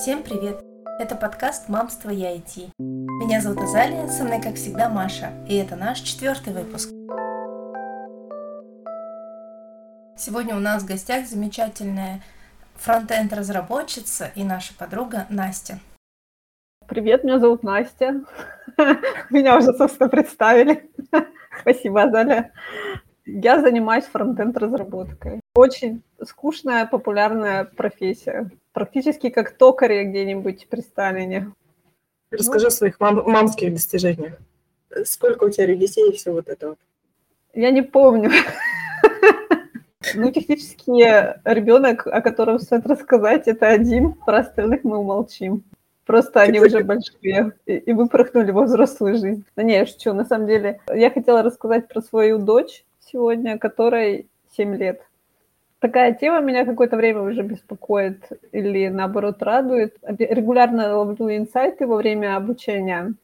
Всем привет! Это подкаст «Мамство и IT». Меня зовут Азалия, со мной, как всегда, Маша, и это наш четвертый выпуск. Сегодня у нас в гостях замечательная фронтенд разработчица и наша подруга Настя. Привет, меня зовут Настя. Меня уже, собственно, представили. Спасибо, Азалия. Я занимаюсь фронтенд разработкой. Очень скучная, популярная профессия. Практически как токарь где-нибудь при Сталине. Расскажи о своих мам- мамских достижениях. Сколько у тебя детей и все вот это вот? Я не помню. Ну, технически ребенок, о котором стоит рассказать, это один. Про остальных мы умолчим. Просто они уже большие и, и выпорхнули во взрослую жизнь. Но не, я шучу. На самом деле, я хотела рассказать про свою дочь сегодня, которой 7 лет. Такая тема меня какое-то время уже беспокоит или, наоборот, радует. Регулярно ловлю инсайты во время обучения,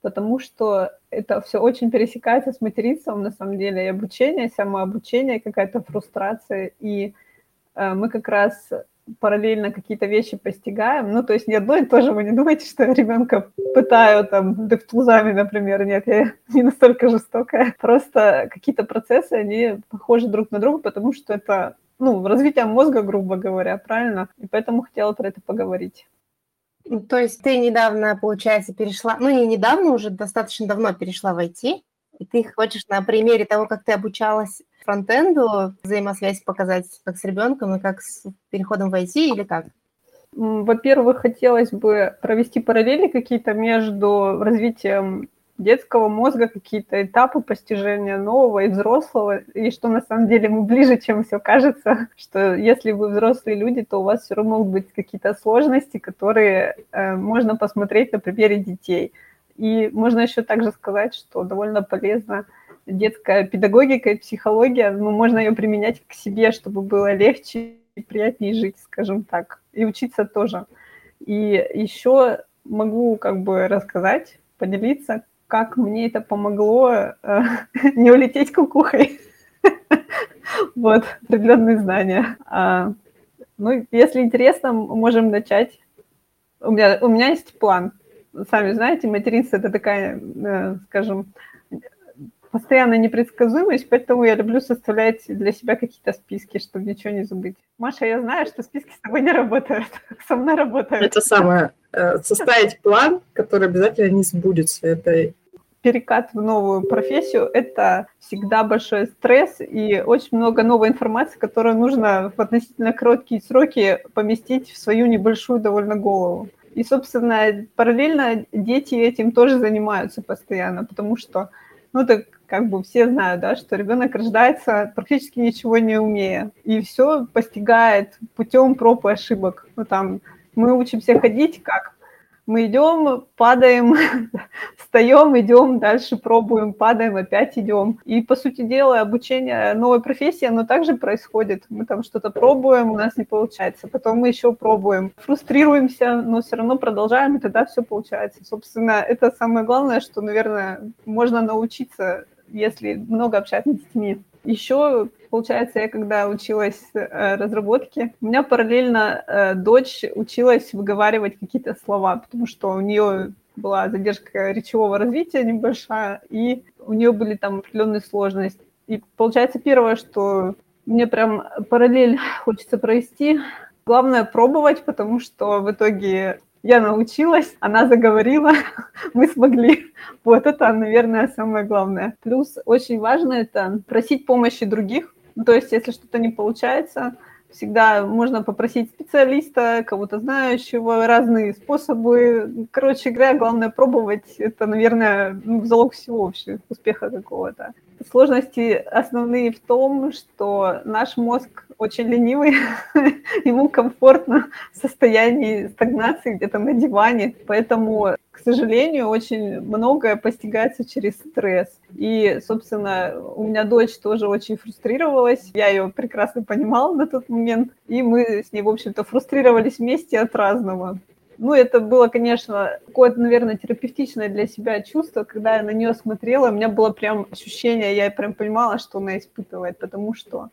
потому что это все очень пересекается с материнством, на самом деле, и обучение, самообучение, какая-то фрустрация. И э, мы как раз параллельно какие-то вещи постигаем. Ну, то есть не одно и то же. Вы не думаете, что я ребенка пытаю там девтулзами, например. Нет, я не настолько жестокая. Просто какие-то процессы, они похожи друг на друга, потому что это, ну, развитие мозга, грубо говоря, правильно? И поэтому хотела про это поговорить. То есть ты недавно, получается, перешла, ну не недавно, уже достаточно давно перешла в IT, и ты хочешь на примере того, как ты обучалась фронтенду взаимосвязь показать как с ребенком и как с переходом в IT или как? Во-первых, хотелось бы провести параллели какие-то между развитием детского мозга, какие-то этапы постижения нового и взрослого, и что на самом деле мы ближе, чем все кажется, что если вы взрослые люди, то у вас все равно могут быть какие-то сложности, которые э, можно посмотреть на примере детей. И можно еще также сказать, что довольно полезно детская педагогика и психология, ну, можно ее применять к себе, чтобы было легче и приятнее жить, скажем так, и учиться тоже. И еще могу как бы рассказать, поделиться, как мне это помогло э, не улететь кукухой. Вот, определенные знания. А, ну, если интересно, можем начать. У меня, у меня есть план. Сами знаете, материнство – это такая, э, скажем, постоянно непредсказуемость, поэтому я люблю составлять для себя какие-то списки, чтобы ничего не забыть. Маша, я знаю, что списки с тобой не работают, со мной работают. Это самое, составить план, который обязательно не сбудется. Это перекат в новую профессию – это всегда большой стресс и очень много новой информации, которую нужно в относительно короткие сроки поместить в свою небольшую довольно голову. И, собственно, параллельно дети этим тоже занимаются постоянно, потому что, ну, так как бы все знают, да, что ребенок рождается практически ничего не умея, и все постигает путем проб и ошибок. Ну, там, мы учимся ходить как? Мы идем, падаем, встаем, идем, дальше пробуем, падаем, опять идем. И, по сути дела, обучение новой профессии, оно также происходит. Мы там что-то пробуем, у нас не получается. Потом мы еще пробуем. Фрустрируемся, но все равно продолжаем, и тогда все получается. Собственно, это самое главное, что, наверное, можно научиться если много общаться с детьми. Еще, получается, я когда училась э, разработке, у меня параллельно э, дочь училась выговаривать какие-то слова, потому что у нее была задержка речевого развития небольшая, и у нее были там определенные сложности. И получается, первое, что мне прям параллель хочется провести, главное пробовать, потому что в итоге я научилась, она заговорила, мы смогли. Вот это, наверное, самое главное. Плюс очень важно это просить помощи других. Ну, то есть, если что-то не получается, всегда можно попросить специалиста, кого-то знающего, разные способы. Короче говоря, главное пробовать. Это, наверное, ну, залог всего вообще, успеха какого-то. Сложности основные в том, что наш мозг очень ленивый, ему комфортно в состоянии стагнации где-то на диване, поэтому, к сожалению, очень многое постигается через стресс. И, собственно, у меня дочь тоже очень фрустрировалась, я ее прекрасно понимала на тот момент, и мы с ней, в общем-то, фрустрировались вместе от разного. Ну, это было, конечно, какое-то, наверное, терапевтичное для себя чувство, когда я на нее смотрела, у меня было прям ощущение, я прям понимала, что она испытывает, потому что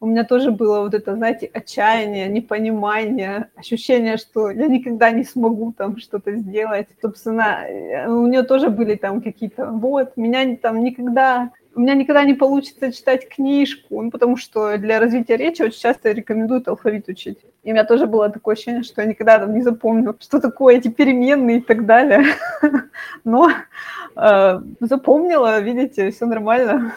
у меня тоже было вот это, знаете, отчаяние, непонимание, ощущение, что я никогда не смогу там что-то сделать. Собственно, э, у нее тоже были там какие-то, вот, меня там никогда у меня никогда не получится читать книжку, ну, потому что для развития речи очень часто рекомендуют алфавит учить. И у меня тоже было такое ощущение, что я никогда там не запомню, что такое эти переменные и так далее. Но э, запомнила, видите, все нормально.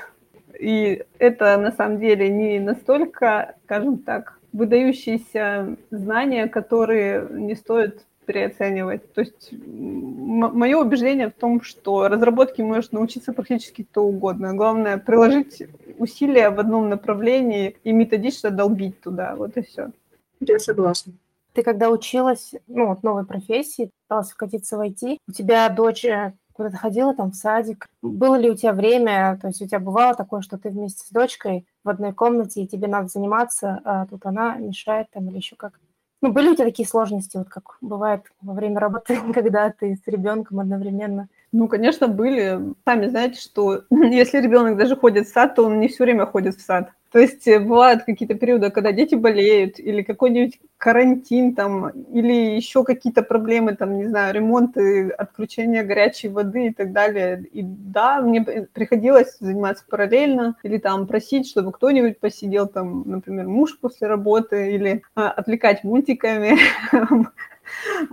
И это на самом деле не настолько, скажем так, выдающиеся знания, которые не стоит переоценивать. То есть мое убеждение в том, что разработки может научиться практически кто угодно. Главное приложить усилия в одном направлении и методично долбить туда. Вот и все. Я согласна. Ты когда училась, ну, вот новой профессии, пыталась вкатиться в IT, у тебя дочь э, куда-то ходила там в садик. Было ли у тебя время, то есть у тебя бывало такое, что ты вместе с дочкой в одной комнате, и тебе надо заниматься, а тут она мешает там или еще как? Ну, были у тебя такие сложности, вот как бывает во время работы, когда ты с ребенком одновременно? Ну, конечно, были. Сами знаете, что если ребенок даже ходит в сад, то он не все время ходит в сад. То есть э, бывают какие-то периоды, когда дети болеют, или какой-нибудь карантин там, или еще какие-то проблемы, там, не знаю, ремонты, отключение горячей воды и так далее. И да, мне приходилось заниматься параллельно, или там просить, чтобы кто-нибудь посидел, там, например, муж после работы, или а, отвлекать мультиками.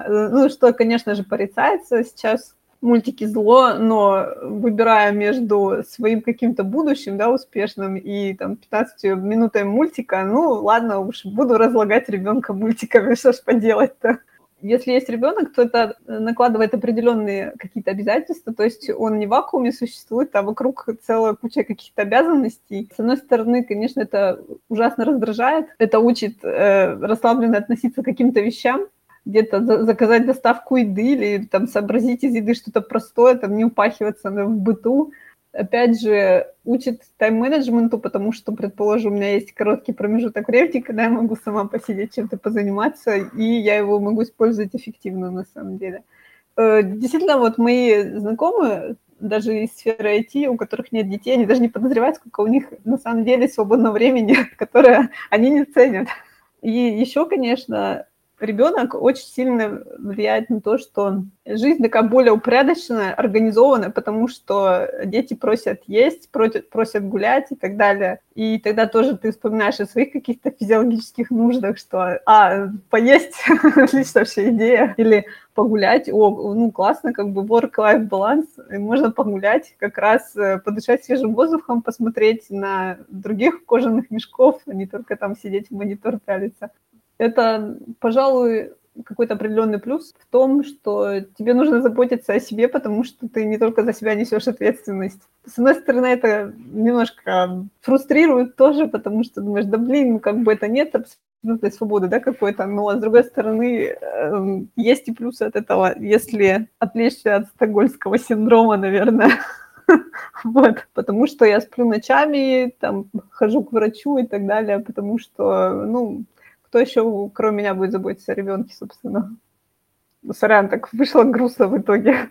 Ну, что, конечно же, порицается сейчас мультики зло, но выбирая между своим каким-то будущим, да, успешным и там 15 минутами мультика, ну, ладно уж, буду разлагать ребенка мультиками, что ж поделать-то. Если есть ребенок, то это накладывает определенные какие-то обязательства, то есть он не в вакууме существует, а вокруг целая куча каких-то обязанностей. С одной стороны, конечно, это ужасно раздражает, это учит э, расслабленно относиться к каким-то вещам, где-то заказать доставку еды или там сообразить из еды что-то простое, там не упахиваться в быту. Опять же, учит тайм-менеджменту, потому что, предположим, у меня есть короткий промежуток времени, когда я могу сама посидеть, чем-то позаниматься, и я его могу использовать эффективно на самом деле. Э, действительно, вот мои знакомые, даже из сферы IT, у которых нет детей, они даже не подозревают, сколько у них на самом деле свободного времени, которое они не ценят. И еще, конечно, ребенок очень сильно влияет на то, что жизнь такая более упорядоченная, организованная, потому что дети просят есть, просят, просят гулять и так далее. И тогда тоже ты вспоминаешь о своих каких-то физиологических нуждах, что, а, поесть, отличная вообще идея, или погулять, о, ну, классно, как бы work-life баланс, можно погулять, как раз э, подышать свежим воздухом, посмотреть на других кожаных мешков, а не только там сидеть в монитор пялиться это, пожалуй, какой-то определенный плюс в том, что тебе нужно заботиться о себе, потому что ты не только за себя несешь ответственность. С одной стороны, это немножко фрустрирует тоже, потому что думаешь, да блин, как бы это нет абсолютной свободы, да, какой-то, но с другой стороны, э, есть и плюсы от этого, если отвлечься от стокгольмского синдрома, наверное. Вот, потому что я сплю ночами, там, хожу к врачу и так далее, потому что, ну, кто еще, кроме меня, будет заботиться о ребенке, собственно? Ну, сорян, так вышло грустно в итоге.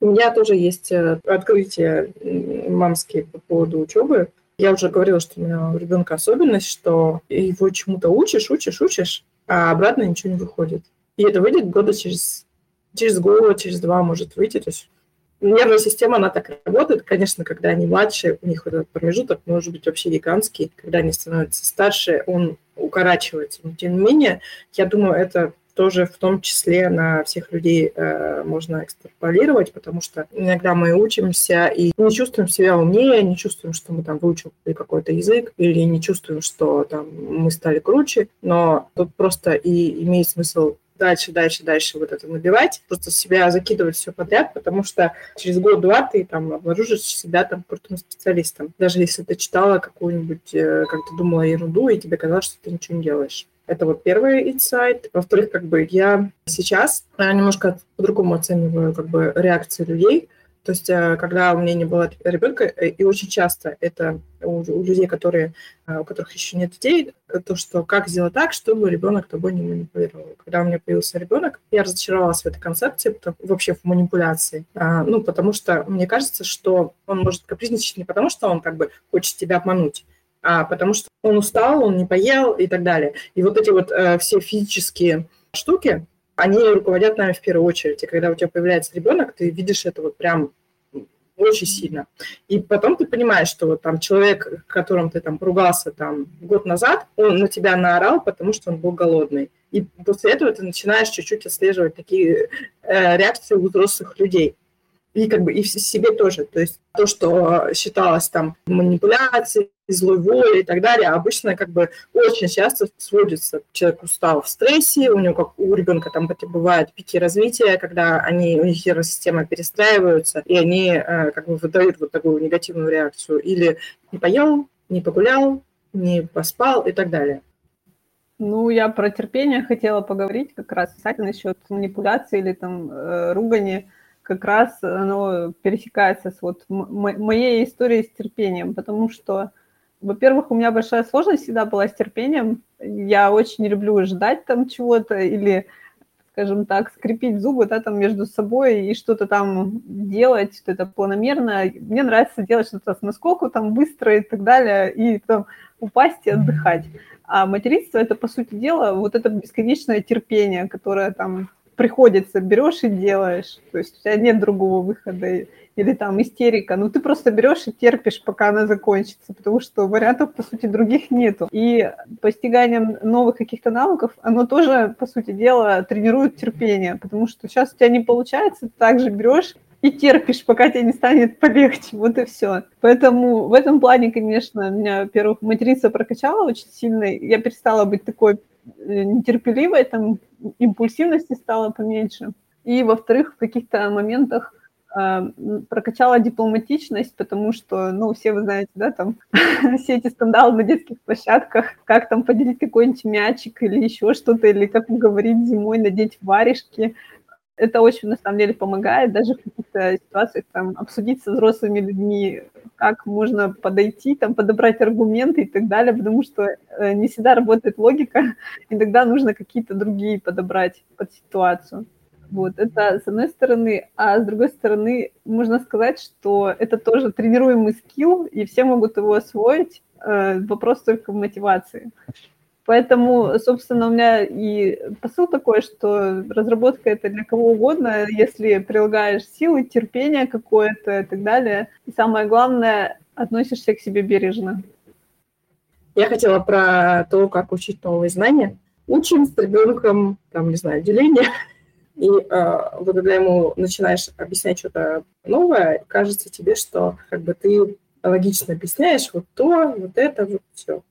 У меня тоже есть э, открытие мамские по поводу учебы. Я уже говорила, что у меня у ребенка особенность, что его чему-то учишь, учишь, учишь, а обратно ничего не выходит. И это выйдет года через, через год, через два может выйти. То есть нервная система, она так работает. Конечно, когда они младшие, у них этот промежуток может быть вообще гигантский. Когда они становятся старше, он укорачивается. Но тем не менее, я думаю, это тоже в том числе на всех людей э, можно экстраполировать, потому что иногда мы учимся и не чувствуем себя умнее, не чувствуем, что мы там выучили какой-то язык, или не чувствуем, что там мы стали круче, но тут просто и имеет смысл дальше, дальше, дальше вот это набивать, просто себя закидывать все подряд, потому что через год-два ты там обнаружишь себя там крутым специалистом. Даже если ты читала какую-нибудь, э, как ты думала ерунду, и тебе казалось, что ты ничего не делаешь. Это вот первый инсайт. Во-вторых, как бы я сейчас немножко по-другому оцениваю как бы реакции людей, то есть, э, когда у меня не было ребенка, э, и очень часто это у, людей, которые, э, у которых еще нет детей, то, что как сделать так, чтобы ребенок тобой не манипулировал. Когда у меня появился ребенок, я разочаровалась в этой концепции, вообще в манипуляции. А, ну, потому что мне кажется, что он может капризничать не потому, что он как бы хочет тебя обмануть, а потому что он устал, он не поел и так далее. И вот эти вот э, все физические штуки, они руководят нами в первую очередь. И когда у тебя появляется ребенок, ты видишь это вот прям очень сильно. И потом ты понимаешь, что вот там человек, которым ты там ругался там год назад, он на тебя наорал, потому что он был голодный. И после этого ты начинаешь чуть-чуть отслеживать такие э, реакции у взрослых людей и как бы и в себе тоже. То есть то, что считалось там манипуляцией, злой волей и так далее, обычно как бы очень часто сводится. Человек устал в стрессе, у него как у ребенка там бывают пики развития, когда они, у них нервная перестраиваются, и они э, как бы выдают вот такую негативную реакцию. Или не поел, не погулял, не поспал и так далее. Ну, я про терпение хотела поговорить как раз, кстати, насчет манипуляции или там э, ругани как раз оно пересекается с вот моей историей с терпением, потому что, во-первых, у меня большая сложность всегда была с терпением. Я очень люблю ждать там чего-то или, скажем так, скрепить зубы, да, там между собой и что-то там делать, что это планомерно. Мне нравится делать что-то с наскоку там быстро и так далее, и там упасть и отдыхать. А материнство – это, по сути дела, вот это бесконечное терпение, которое там приходится, берешь и делаешь. То есть у тебя нет другого выхода. Или там истерика. Ну, ты просто берешь и терпишь, пока она закончится, потому что вариантов, по сути, других нету. И постиганием новых каких-то навыков, оно тоже, по сути дела, тренирует терпение, потому что сейчас у тебя не получается, ты также берешь и терпишь, пока тебе не станет полегче. Вот и все. Поэтому в этом плане, конечно, меня, во-первых, материца прокачала очень сильно. Я перестала быть такой Э, нетерпеливой, там импульсивности стало поменьше. И, во-вторых, в каких-то моментах прокачала дипломатичность, потому что, ну, все вы знаете, да, там все эти скандалы на детских площадках, как там поделить какой-нибудь мячик или еще что-то, или как уговорить зимой надеть варежки, это очень, на самом деле, помогает даже в каких-то ситуациях там, обсудить со взрослыми людьми, как можно подойти, там, подобрать аргументы и так далее, потому что э, не всегда работает логика, иногда нужно какие-то другие подобрать под ситуацию. Вот, это с одной стороны, а с другой стороны, можно сказать, что это тоже тренируемый скилл, и все могут его освоить, э, вопрос только в мотивации. Поэтому, собственно, у меня и посыл такой, что разработка это для кого угодно, если прилагаешь силы, терпение какое-то и так далее. И самое главное, относишься к себе бережно. Я хотела про то, как учить новые знания. Учим с ребенком, там, не знаю, деление. И э, вот когда ему начинаешь объяснять что-то новое, кажется тебе, что как бы ты логично объясняешь вот то, вот это, вот все.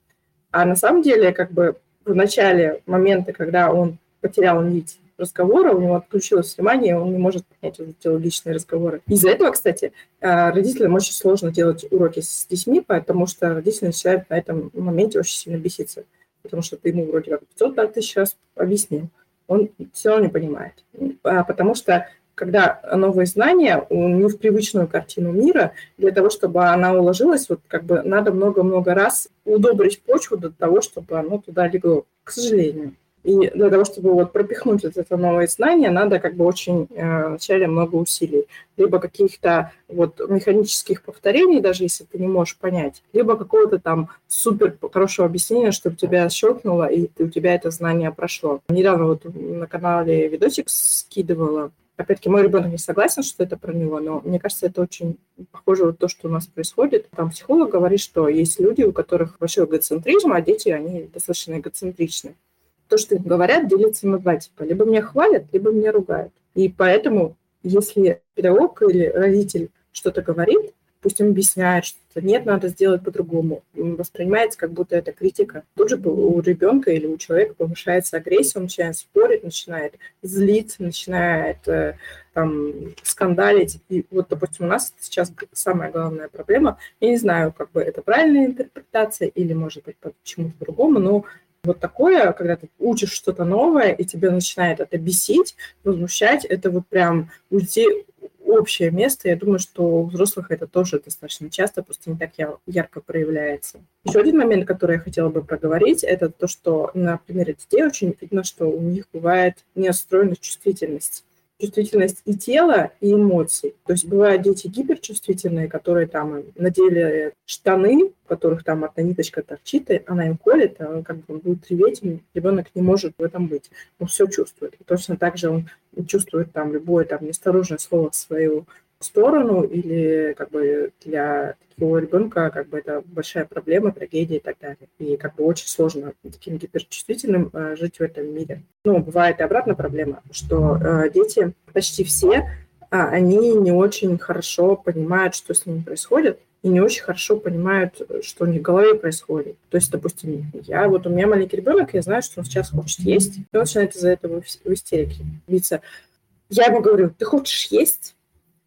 А на самом деле, как бы в начале момента, когда он потерял нить разговора, у него отключилось внимание, он не может понять эти логичные разговоры. Из-за этого, кстати, э, родителям очень сложно делать уроки с детьми, потому что родители начинают на этом моменте очень сильно беситься. Потому что ты ему вроде как 500 тысяч раз объяснил, он все равно не понимает. А потому что когда новые знания не в привычную картину мира, для того, чтобы она уложилась, вот как бы надо много-много раз удобрить почву до того, чтобы оно туда легло, к сожалению. И для того, чтобы вот пропихнуть вот это новое знание, надо как бы очень э, вначале много усилий. Либо каких-то вот механических повторений, даже если ты не можешь понять, либо какого-то там супер хорошего объяснения, чтобы тебя щелкнуло, и ты, у тебя это знание прошло. Недавно вот на канале видосик скидывала Опять-таки, мой ребенок не согласен, что это про него, но мне кажется, это очень похоже на то, что у нас происходит. Там психолог говорит, что есть люди, у которых большой эгоцентризм, а дети, они достаточно эгоцентричны. То, что им говорят, делится на два типа. Либо меня хвалят, либо меня ругают. И поэтому, если педагог или родитель что-то говорит, пусть им объясняет, что нет, надо сделать по-другому. Воспринимается, как будто это критика. Тут же у ребенка или у человека повышается агрессия, он начинает спорить, начинает злиться, начинает э, там, скандалить. И вот, допустим, у нас сейчас самая главная проблема, я не знаю, как бы это правильная интерпретация или, может быть, почему-то другому, но вот такое, когда ты учишь что-то новое, и тебе начинает это бесить, возмущать, это вот прям уйти общее место. Я думаю, что у взрослых это тоже достаточно часто, просто не так ярко проявляется. Еще один момент, который я хотела бы проговорить, это то, что на примере детей очень видно, что у них бывает неостроенная чувствительность. Чувствительность и тела, и эмоций. То есть бывают дети гиперчувствительные, которые там надели штаны, в которых там одна ниточка торчит, и она им колет, а он как бы будет реветь, и ребенок не может в этом быть. Он все чувствует. И точно так же он чувствует там любое там неосторожное слово свою сторону, или как бы для такого ребенка как бы это большая проблема, трагедия и так далее. И как бы очень сложно таким гиперчувствительным э, жить в этом мире. Ну, бывает и обратная проблема, что э, дети, почти все, а, они не очень хорошо понимают, что с ними происходит, и не очень хорошо понимают, что у них в голове происходит. То есть, допустим, я вот у меня маленький ребенок, я знаю, что он сейчас хочет есть, и он начинает из-за этого в истерике биться. Я ему говорю, ты хочешь есть?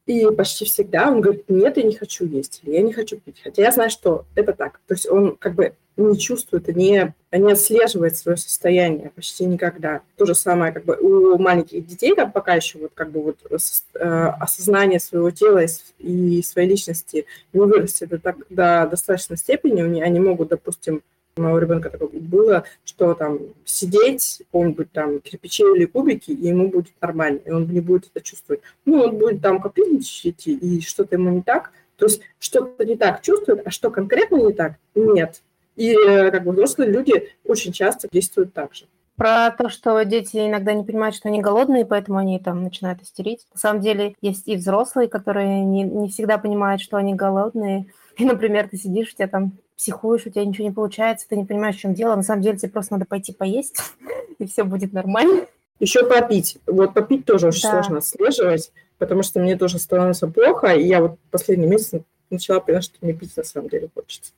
И почти всегда он говорит, нет, я не хочу есть, или я не хочу пить. Хотя я знаю, что это так. То есть он как бы не чувствует, не, не отслеживает свое состояние почти никогда. То же самое как бы у маленьких детей, там пока еще вот как бы вот э, осознание своего тела и своей личности не вырастет до, так, до достаточной степени, они могут, допустим, у моего ребенка такое было, что там сидеть, он будет там кирпичи или кубики, и ему будет нормально, и он не будет это чувствовать. Ну, он будет там капризничать, и что-то ему не так. То есть что-то не так чувствует, а что конкретно не так, нет. И э, как бы взрослые люди очень часто действуют так же. Про то, что дети иногда не понимают, что они голодные, поэтому они там начинают истерить. На самом деле есть и взрослые, которые не, не всегда понимают, что они голодные. И, например, ты сидишь, у тебя там психуешь, у тебя ничего не получается, ты не понимаешь, в чем дело. На самом деле тебе просто надо пойти поесть, и все будет нормально. Еще попить. Вот попить тоже очень да. сложно отслеживать, потому что мне тоже становится плохо, и я вот последний месяц начала понимать, что мне пить на самом деле хочется.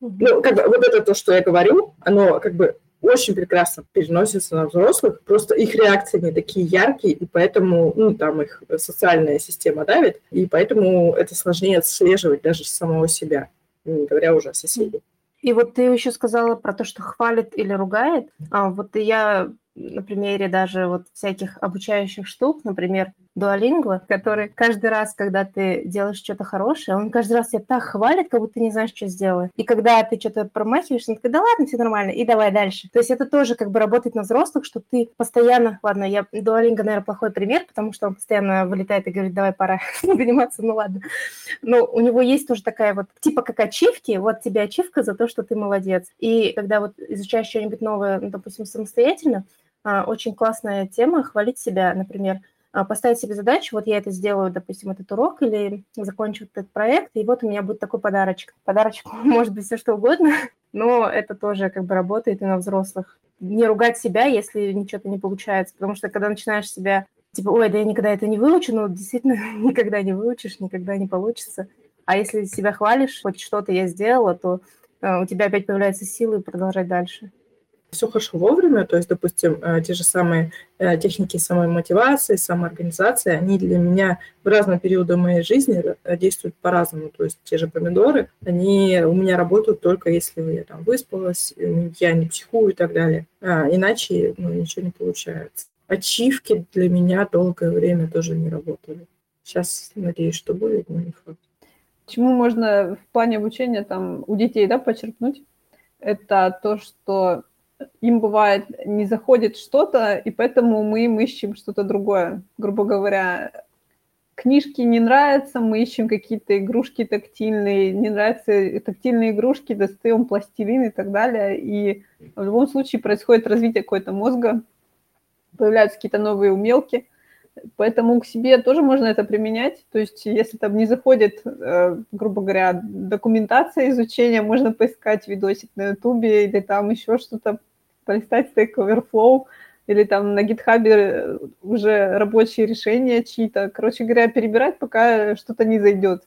Угу. Ну, как бы вот это то, что я говорю, оно как бы очень прекрасно переносится на взрослых, просто их реакции не такие яркие, и поэтому, ну, там их социальная система давит, и поэтому это сложнее отслеживать даже самого себя не говоря уже о соседей. И вот ты еще сказала про то, что хвалит или ругает. А вот я на примере даже вот всяких обучающих штук, например, Дуалингва, который каждый раз, когда ты делаешь что-то хорошее, он каждый раз тебя так хвалит, как будто ты не знаешь, что сделал. И когда ты что-то промахиваешься, он такой, да ладно, все нормально, и давай дальше. То есть это тоже как бы работает на взрослых, что ты постоянно, ладно, я Дуалинга, наверное, плохой пример, потому что он постоянно вылетает и говорит, давай, пора заниматься, ну ладно. Но у него есть тоже такая вот, типа как ачивки, вот тебе ачивка за то, что ты молодец. И когда вот изучаешь что-нибудь новое, ну, допустим, самостоятельно, а, очень классная тема хвалить себя, например, поставить себе задачу, вот я это сделаю, допустим, этот урок или закончу этот проект, и вот у меня будет такой подарочек. Подарочек может быть все что угодно, но это тоже как бы работает и на взрослых. Не ругать себя, если ничего-то не получается, потому что когда начинаешь себя типа, ой, да я никогда это не выучу, ну, действительно, никогда не выучишь, никогда не получится. А если себя хвалишь, хоть что-то я сделала, то э, у тебя опять появляются силы продолжать дальше все хорошо вовремя, то есть, допустим, э, те же самые э, техники самой мотивации, самоорганизации, они для меня в разные периоды моей жизни э, действуют по-разному. То есть те же помидоры, они у меня работают только если я там выспалась, я не психую и так далее. А, иначе ну, ничего не получается. Ачивки для меня долгое время тоже не работали. Сейчас надеюсь, что будет, но не факт. Чему можно в плане обучения там у детей да, почерпнуть? Это то, что им бывает не заходит что-то, и поэтому мы им ищем что-то другое. Грубо говоря, книжки не нравятся, мы ищем какие-то игрушки тактильные, не нравятся тактильные игрушки, достаем пластилин и так далее. И в любом случае происходит развитие какой-то мозга, появляются какие-то новые умелки. Поэтому к себе тоже можно это применять. То есть, если там не заходит, э, грубо говоря, документация изучения, можно поискать видосик на Ютубе или там еще что-то полистать Stack Overflow или там на GitHub э, уже рабочие решения чьи-то. Короче говоря, перебирать, пока что-то не зайдет.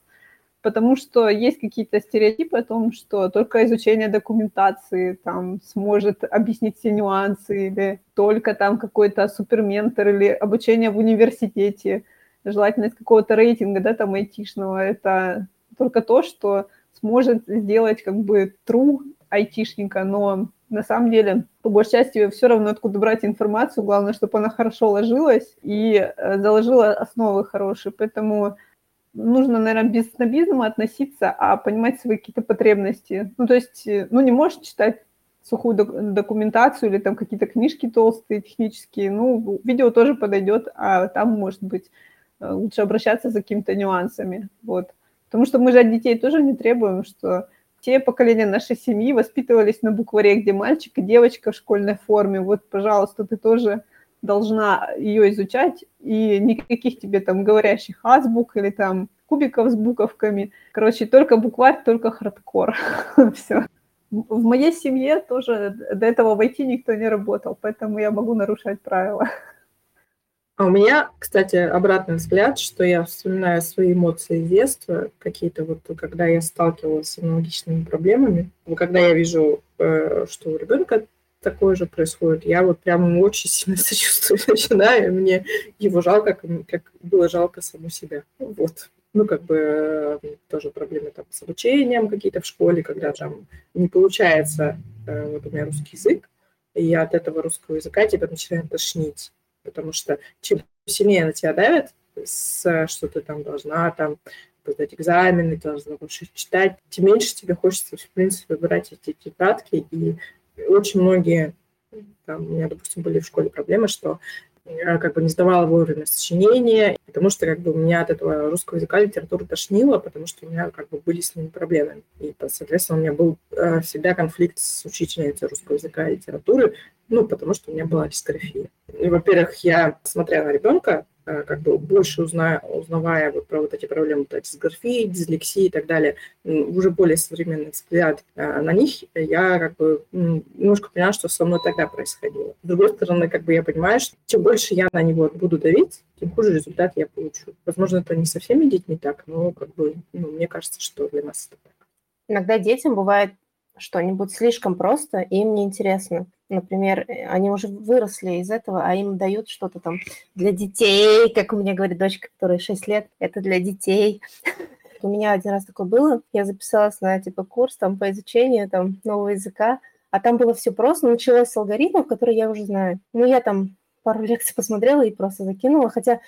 Потому что есть какие-то стереотипы о том, что только изучение документации там сможет объяснить все нюансы, или только там какой-то суперментор, или обучение в университете, желательно какого-то рейтинга, да, там айтишного. Это только то, что сможет сделать как бы true айтишника, но на самом деле, по большей части, все равно откуда брать информацию, главное, чтобы она хорошо ложилась и э, заложила основы хорошие. Поэтому нужно, наверное, без снобизма относиться, а понимать свои какие-то потребности. Ну, то есть, э, ну, не можешь читать сухую документацию или там какие-то книжки толстые, технические, ну, видео тоже подойдет, а там, может быть, э, лучше обращаться за какими-то нюансами, вот. Потому что мы же от детей тоже не требуем, что все поколения нашей семьи воспитывались на букваре, где мальчик и девочка в школьной форме. Вот, пожалуйста, ты тоже должна ее изучать, и никаких тебе там говорящих азбук или там кубиков с буковками. Короче, только букварь, только хардкор. Все. В моей семье тоже до этого войти никто не работал, поэтому я могу нарушать правила. А у меня, кстати, обратный взгляд, что я вспоминаю свои эмоции детства, какие-то вот, когда я сталкивалась с аналогичными проблемами, когда я вижу, э, что у ребенка такое же происходит, я вот прямо очень сильно сочувствую начинаю, мне его жалко, как, было жалко саму себя. Вот. Ну, как бы тоже проблемы там с обучением какие-то в школе, когда там не получается, э, вот у меня русский язык, и я от этого русского языка тебя начинаю тошнить, потому что чем сильнее на тебя давят, с, что ты там должна там сдать экзамены, должна больше читать, тем меньше тебе хочется, в принципе, выбирать эти тетрадки, и очень многие там, у меня, допустим, были в школе проблемы, что как бы не сдавала вовремя сочинения, потому что как бы меня от этого русского языка литературы тошнило, потому что у меня как бы были с ними проблемы. И, соответственно, у меня был э, всегда конфликт с учительницей русского языка и литературы, ну, потому что у меня была дисграфия. Во-первых, я, смотря на ребенка, как бы больше узная, узнавая вот про вот эти проблемы то дисграфии, дислексии и так далее, уже более современный взгляд э, на них, я как бы немножко поняла, что со мной тогда происходило. С другой стороны, как бы я понимаю, что чем больше я на него буду давить, тем хуже результат я получу. Возможно, это не со всеми детьми так, но как бы, ну, мне кажется, что для нас это так. Иногда детям бывает что-нибудь слишком просто, и им неинтересно. Например, э, они уже выросли из этого, а им дают что-то там для детей, как у меня говорит дочка, которая 6 лет, это для детей. У меня один раз такое было, я записалась на типа курс там по изучению там нового языка, а там было все просто, началось с алгоритмов, которые я уже знаю. Ну, я там пару лекций посмотрела и просто закинула, хотя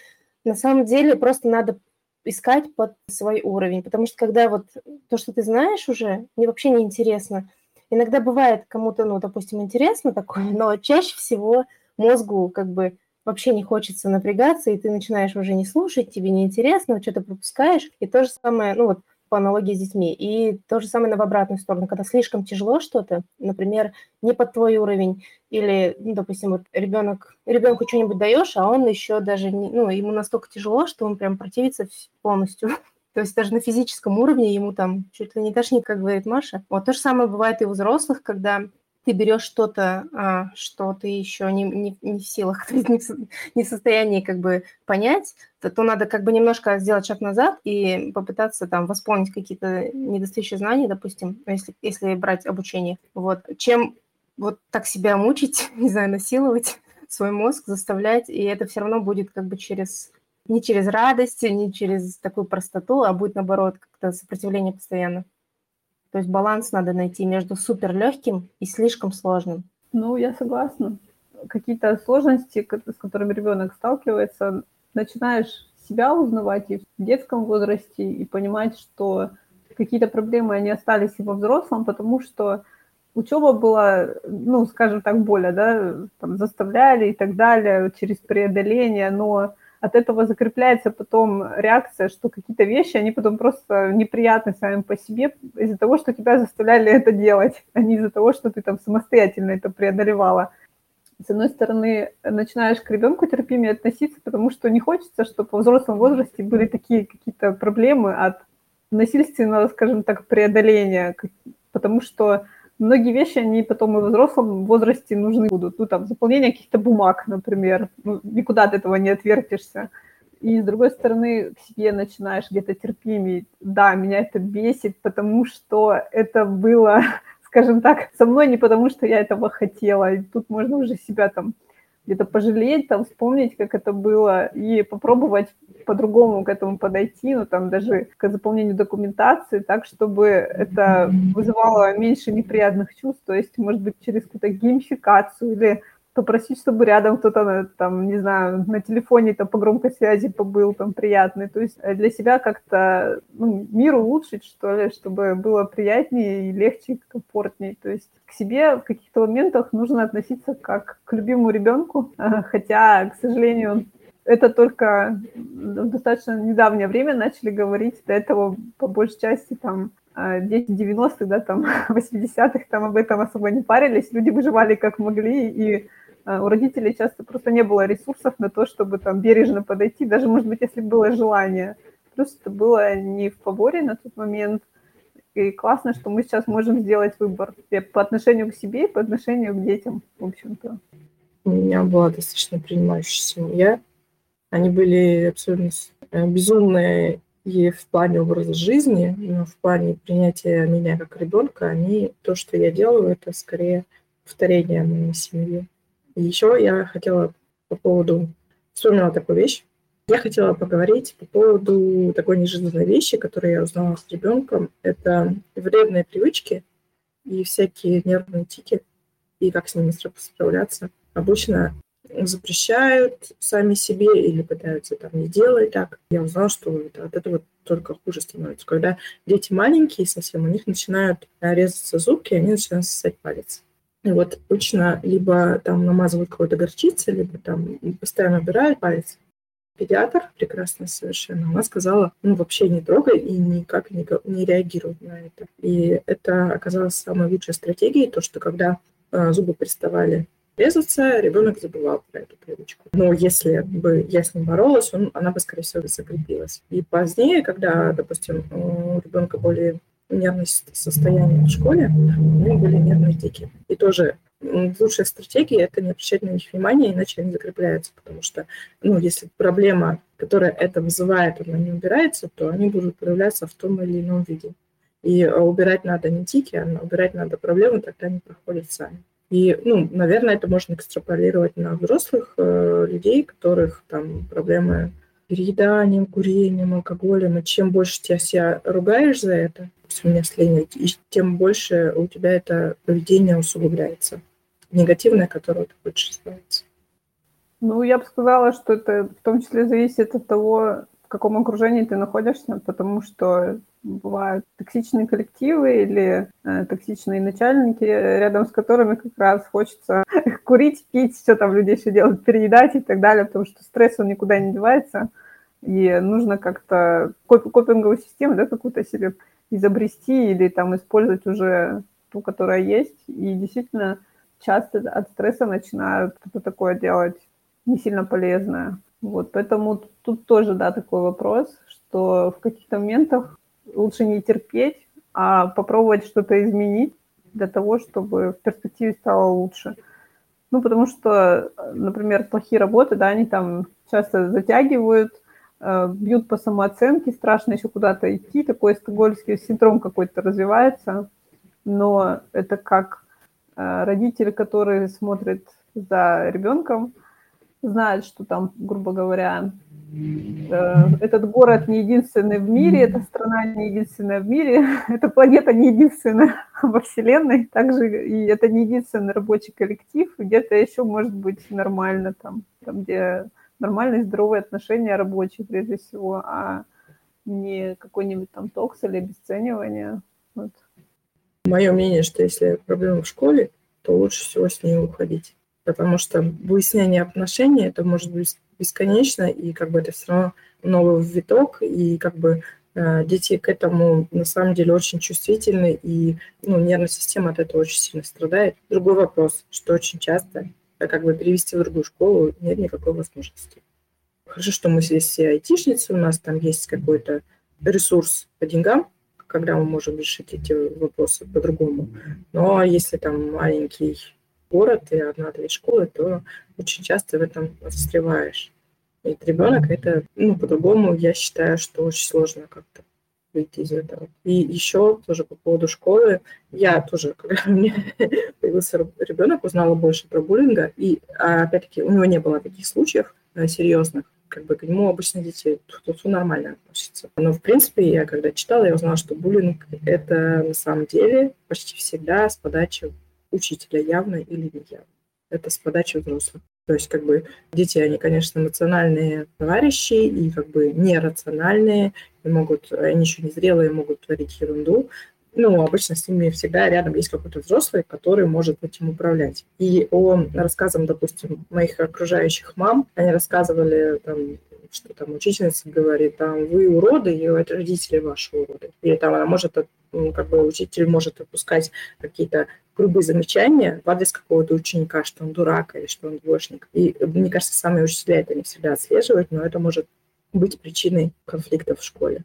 на самом деле просто надо искать под свой уровень, потому что когда вот то, что ты знаешь уже, мне вообще не интересно. Иногда бывает кому-то, ну, допустим, интересно такое, но чаще всего мозгу как бы вообще не хочется напрягаться, и ты начинаешь уже не слушать, тебе неинтересно, что-то пропускаешь. И то же самое, ну вот по аналогии с детьми. И то же самое на обратную сторону, когда слишком тяжело что-то, например, не под твой уровень, или, ну, допустим, вот ребенок, ребенку что-нибудь даешь, а он еще даже, не, ну, ему настолько тяжело, что он прям противится полностью. То есть даже на физическом уровне ему там чуть ли не тошнит, как говорит Маша. Вот то же самое бывает и у взрослых, когда ты берешь что-то, а, что ты еще не, не, не в силах, не в, не в состоянии как бы понять, то, то надо как бы немножко сделать шаг назад и попытаться там восполнить какие-то недостающие знания, допустим, если, если брать обучение. Вот. Чем вот так себя мучить, не знаю, насиловать свой мозг, заставлять, и это все равно будет как бы через не через радость, не через такую простоту, а будет наоборот как-то сопротивление постоянно. То есть баланс надо найти между супер легким и слишком сложным. Ну, я согласна. Какие-то сложности, с которыми ребенок сталкивается, начинаешь себя узнавать и в детском возрасте, и понимать, что какие-то проблемы, они остались и во взрослом, потому что учеба была, ну, скажем так, более, да, там, заставляли и так далее, через преодоление, но от этого закрепляется потом реакция, что какие-то вещи, они потом просто неприятны сами по себе из-за того, что тебя заставляли это делать, а не из-за того, что ты там самостоятельно это преодолевала. С одной стороны, начинаешь к ребенку терпимее относиться, потому что не хочется, чтобы во взрослом возрасте были такие какие-то проблемы от насильственного, скажем так, преодоления, потому что многие вещи, они потом и в взрослом возрасте нужны будут. Ну, там, заполнение каких-то бумаг, например. Ну, никуда от этого не отвертишься. И, с другой стороны, к себе начинаешь где-то терпимее. Да, меня это бесит, потому что это было, скажем так, со мной не потому, что я этого хотела. И тут можно уже себя там где-то пожалеть, там, вспомнить, как это было, и попробовать по-другому к этому подойти, ну, там, даже к заполнению документации, так, чтобы это вызывало меньше неприятных чувств, то есть, может быть, через какую-то геймификацию или попросить, чтобы рядом кто-то, там, не знаю, на телефоне там по громкой связи побыл, там, приятный. То есть э, для себя как-то ну, мир улучшить, что ли, чтобы было приятнее и легче, комфортнее. То есть к себе в каких-то моментах нужно относиться как к любимому ребенку, хотя, к сожалению, это только в достаточно недавнее время начали говорить, до этого по большей части там а, дети 90-х, да, там 80-х там об этом особо не парились, люди выживали как могли, и у родителей часто просто не было ресурсов на то, чтобы там бережно подойти, даже, может быть, если было желание. Плюс это было не в поборе на тот момент, и классно, что мы сейчас можем сделать выбор по отношению к себе и по отношению к детям, в общем-то. У меня была достаточно принимающая семья, они были абсолютно э, безумные и в плане образа жизни, но в плане принятия меня как ребенка, они, то, что я делаю, это скорее повторение моей семьи. Еще я хотела по поводу, вспомнила такую вещь, я хотела поговорить по поводу такой неожиданной вещи, которую я узнала с ребенком. Это вредные привычки и всякие нервные тики, и как с ними справляться. Обычно запрещают сами себе или пытаются там не делать так. Я узнала, что это, от этого только хуже становится. Когда дети маленькие совсем, у них начинают резаться зубки, они начинают сосать палец. И вот обычно либо там намазывают какой-то горчицей, либо там постоянно убирают палец. Педиатр, прекрасно совершенно, она сказала, ну, вообще не трогай и никак не, не реагируй на это. И это оказалось самой лучшей стратегией, то, что когда э, зубы приставали резаться, ребенок забывал про эту привычку. Но если бы я с ним боролась, он, она бы, скорее всего, закрепилась. И позднее, когда, допустим, у ребенка более нервное состояние в школе, у него были нервные тики. И тоже лучшая стратегия – это не обращать на них внимания, иначе они закрепляются, потому что, ну, если проблема, которая это вызывает, она не убирается, то они будут проявляться в том или ином виде. И а, убирать надо не тики, а убирать надо проблемы, тогда они проходят сами. И, ну, наверное, это можно экстраполировать на взрослых э, людей, которых там проблемы перееданием, курением, алкоголем. И чем больше тебя себя ругаешь за это, у меня сление, и тем больше у тебя это поведение усугубляется. Негативное, которое ты хочешь избавиться. Ну, я бы сказала, что это в том числе зависит от того, в каком окружении ты находишься, потому что бывают токсичные коллективы или э, токсичные начальники, рядом с которыми как раз хочется курить, пить, все там люди еще делают, переедать и так далее, потому что стресс, он никуда не девается, и нужно как-то копинговую систему, да, какую-то себе изобрести или там использовать уже ту, которая есть, и действительно часто от стресса начинают что-то такое делать не сильно полезное. Вот, поэтому тут тоже, да, такой вопрос, что в каких-то моментах лучше не терпеть, а попробовать что-то изменить для того, чтобы в перспективе стало лучше. Ну, потому что, например, плохие работы, да, они там часто затягивают, бьют по самооценке, страшно еще куда-то идти, такой стокгольмский синдром какой-то развивается, но это как э, родитель, который смотрит за ребенком, знает, что там, грубо говоря, Э, этот город не единственный в мире, эта страна не единственная в мире, эта планета не единственная во Вселенной, также и это не единственный рабочий коллектив, где-то еще может быть нормально там, там где нормальные здоровые отношения рабочие прежде всего, а не какой-нибудь там токс или обесценивание. Вот. Мое мнение, что если проблема в школе, то лучше всего с ней уходить потому что выяснение отношений это может быть бесконечно, и как бы это все равно новый виток, и как бы э, дети к этому на самом деле очень чувствительны, и ну, нервная система от этого очень сильно страдает. Другой вопрос, что очень часто как бы перевести в другую школу нет никакой возможности. Хорошо, что мы здесь все айтишницы, у нас там есть какой-то ресурс по деньгам, когда мы можем решить эти вопросы по-другому. Но если там маленький город и одна-две школы, то очень часто в этом застреваешь. И ребенок это, ну, по-другому, я считаю, что очень сложно как-то выйти из этого. И еще тоже по поводу школы, я тоже, когда у меня появился ребенок, узнала больше про буллинга, и а, опять-таки у него не было таких случаев а, серьезных, как бы к нему обычно дети тут нормально относятся. Но, в принципе, я когда читала, я узнала, что буллинг – это на самом деле почти всегда с подачи учителя явно или неявно. это с подачи взрослых. То есть, как бы, дети, они, конечно, эмоциональные товарищи и, как бы, нерациональные, могут, они еще не зрелые, могут творить ерунду, ну, обычно с ними всегда рядом есть какой-то взрослый, который может этим управлять. И о рассказам, допустим, моих окружающих мам, они рассказывали, там, что там учительница говорит, там, вы уроды, и это родители ваши уроды. Или там она может, ну, как бы учитель может отпускать какие-то грубые замечания в адрес какого-то ученика, что он дурак или что он двоечник. И мне кажется, самые учителя это не всегда отслеживают, но это может быть причиной конфликтов в школе.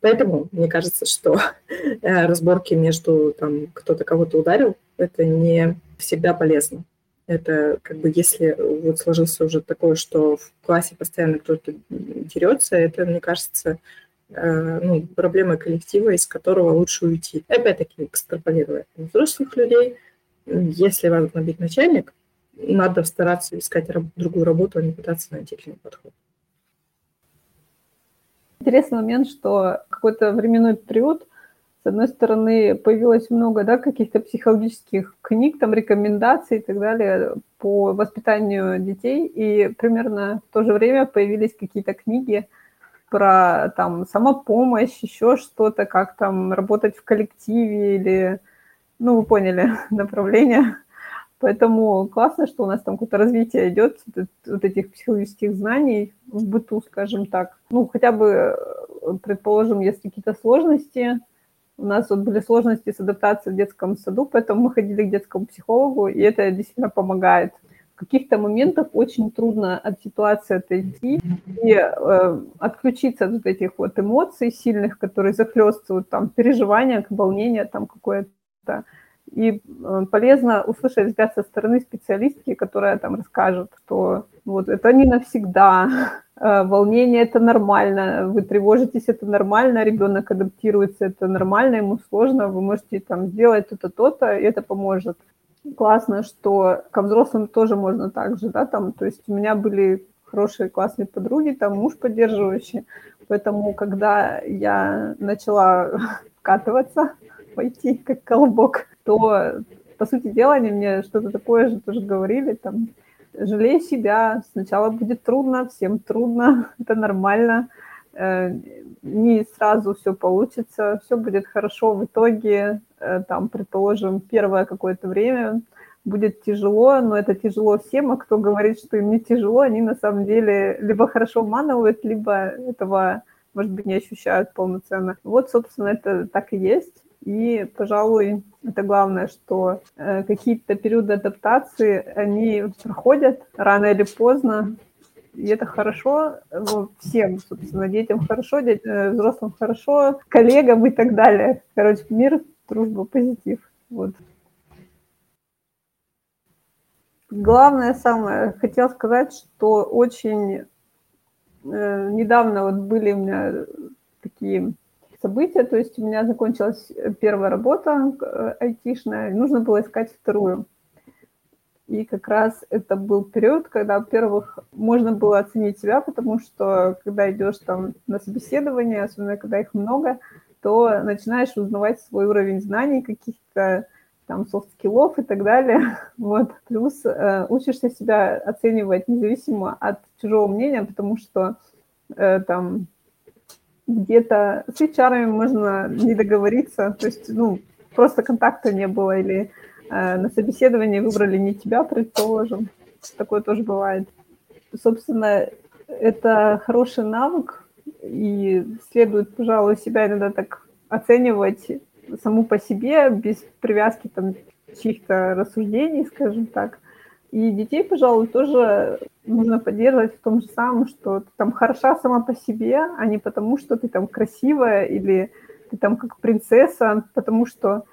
Поэтому мне кажется, что э, разборки между там кто-то кого-то ударил, это не всегда полезно. Это как бы если вот сложился уже такое, что в классе постоянно кто-то дерется, это, мне кажется, э, ну, проблема коллектива, из которого лучше уйти. Опять-таки, экстраполируя взрослых людей, если вас набить начальник, надо стараться искать другую работу, а не пытаться найти к нему подход интересный момент, что какой-то временной период, с одной стороны, появилось много да, каких-то психологических книг, там, рекомендаций и так далее по воспитанию детей, и примерно в то же время появились какие-то книги про там самопомощь, еще что-то, как там работать в коллективе или, ну, вы поняли направление. Поэтому классно, что у нас там какое-то развитие идет вот этих психологических знаний в быту, скажем так. Ну, хотя бы, э, предположим, есть какие-то сложности. У нас вот были сложности с адаптацией в детском саду, поэтому мы ходили к детскому психологу, и это действительно помогает. В каких-то моментах очень трудно от ситуации отойти и э, отключиться от этих вот эмоций сильных, которые захлестывают, там, переживания, волнение там какое-то и э, полезно услышать взгляд со стороны специалистки, которая там расскажет, что вот это не навсегда, э, волнение это нормально, вы тревожитесь, это нормально, ребенок адаптируется, это нормально, ему сложно, вы можете там сделать то-то, то-то, и это поможет. Классно, что ко взрослым тоже можно так же, да, там, то есть у меня были хорошие классные подруги, там муж поддерживающий, поэтому когда я начала вкатываться, пойти как колобок, то, по сути дела, они мне что-то такое же тоже говорили, там, жалей себя, сначала будет трудно, всем трудно, это нормально, э, не сразу все получится, все будет хорошо в итоге, э, там, предположим, первое какое-то время будет тяжело, но это тяжело всем, а кто говорит, что им не тяжело, они на самом деле либо хорошо обманывают, либо этого, может быть, не ощущают полноценно. Вот, собственно, это так и есть. И, пожалуй, это главное, что э, какие-то периоды адаптации, они проходят рано или поздно, и это хорошо ну, всем, собственно, детям хорошо, э, взрослым хорошо, коллегам и так далее. Короче, мир, дружба, позитив. Вот. Главное самое, хотела сказать, что очень э, недавно вот были у меня такие события, то есть у меня закончилась первая работа э, айтишная, нужно было искать вторую. И как раз это был период, когда, во-первых, можно было оценить себя, потому что когда идешь там на собеседование, особенно когда их много, то начинаешь узнавать свой уровень знаний, каких-то там софт-скиллов и так далее. Вот. Плюс э, учишься себя оценивать независимо от чужого мнения, потому что э, там где-то с HR можно не договориться, то есть, ну, просто контакта не было, или э, на собеседовании выбрали не тебя, предположим. Такое тоже бывает. Собственно, это хороший навык, и следует, пожалуй, себя иногда так оценивать саму по себе, без привязки там чьих-то рассуждений, скажем так. И детей, пожалуй, тоже нужно поддерживать в том же самом, что ты там хороша сама по себе, а не потому, что ты там красивая или ты там как принцесса, потому что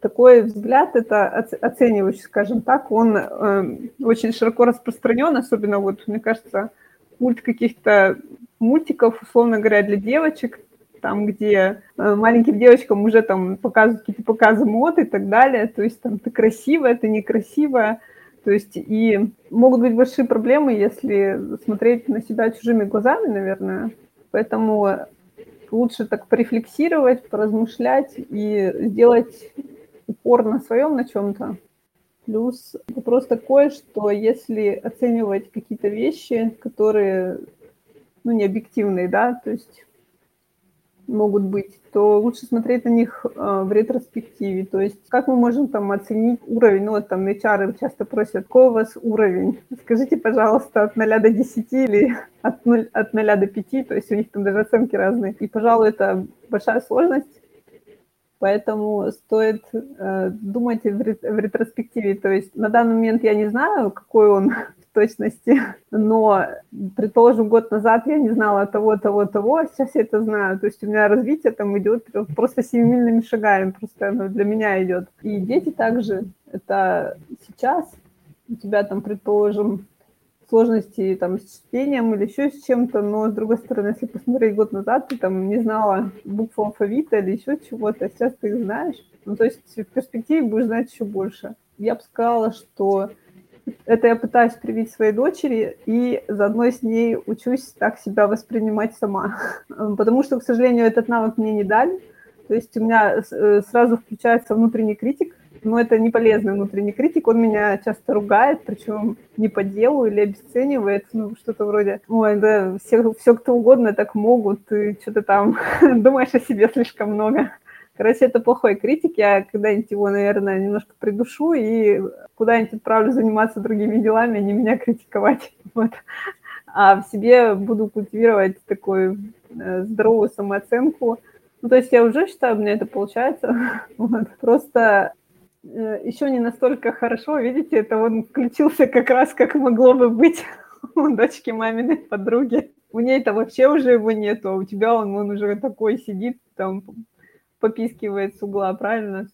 такой взгляд, это оценивающий, скажем так, он э, очень широко распространен, особенно вот, мне кажется, мульт каких-то мультиков, условно говоря, для девочек, там, где э, маленьким девочкам уже там показывают какие-то показы мод и так далее, то есть там ты красивая, ты некрасивая, то есть и могут быть большие проблемы, если смотреть на себя чужими глазами, наверное. Поэтому лучше так порефлексировать, поразмышлять и сделать упор на своем на чем-то. Плюс вопрос такой, что если оценивать какие-то вещи, которые ну, не объективные, да, то есть могут быть, то лучше смотреть на них э, в ретроспективе. То есть как мы можем там оценить уровень, ну вот там HR часто просят, какой у вас уровень? Скажите, пожалуйста, от 0 до 10 или от 0, от 0 до 5, то есть у них там даже оценки разные. И, пожалуй, это большая сложность, поэтому стоит э, думать в, в ретроспективе. То есть на данный момент я не знаю, какой он точности, но, предположим, год назад я не знала того, того, того, а сейчас я это знаю. То есть у меня развитие там идет просто семимильными шагами, просто оно для меня идет. И дети также, это сейчас у тебя там, предположим, сложности там с чтением или еще с чем-то, но с другой стороны, если посмотреть год назад, ты там не знала букву алфавита или еще чего-то, а сейчас ты их знаешь. Ну, то есть в перспективе будешь знать еще больше. Я бы сказала, что это я пытаюсь привить своей дочери, и заодно с ней учусь так себя воспринимать сама. Потому что, к сожалению, этот навык мне не дали. То есть у меня э, сразу включается внутренний критик, но это не полезный внутренний критик, он меня часто ругает, причем не по делу или обесценивает, ну, что-то вроде, ой, да, все, все кто угодно так могут, ты что-то там думаешь о себе слишком много. Короче, это плохой критик. Я когда-нибудь его, наверное, немножко придушу и куда-нибудь отправлю заниматься другими делами, а не меня критиковать. Вот. А в себе буду культивировать такую э, здоровую самооценку. Ну, то есть я уже считаю, у меня это получается. Вот. Просто э, еще не настолько хорошо, видите, это он включился как раз, как могло бы быть у дочки маминой подруги. У ней это вообще уже его нету, а у тебя он, он уже такой сидит, там попискивает с угла, правильно?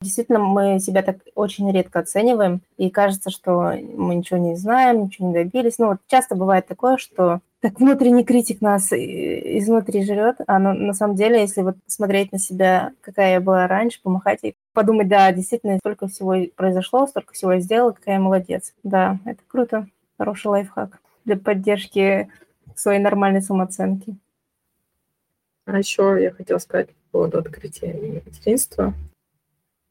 Действительно, мы себя так очень редко оцениваем, и кажется, что мы ничего не знаем, ничего не добились. Ну, вот часто бывает такое, что так внутренний критик нас изнутри жрет, а на, на самом деле, если вот смотреть на себя, какая я была раньше, помахать и подумать, да, действительно, столько всего произошло, столько всего я сделала, какая я молодец. Да, это круто, хороший лайфхак для поддержки своей нормальной самооценки. А еще я хотела сказать по поводу открытия материнства.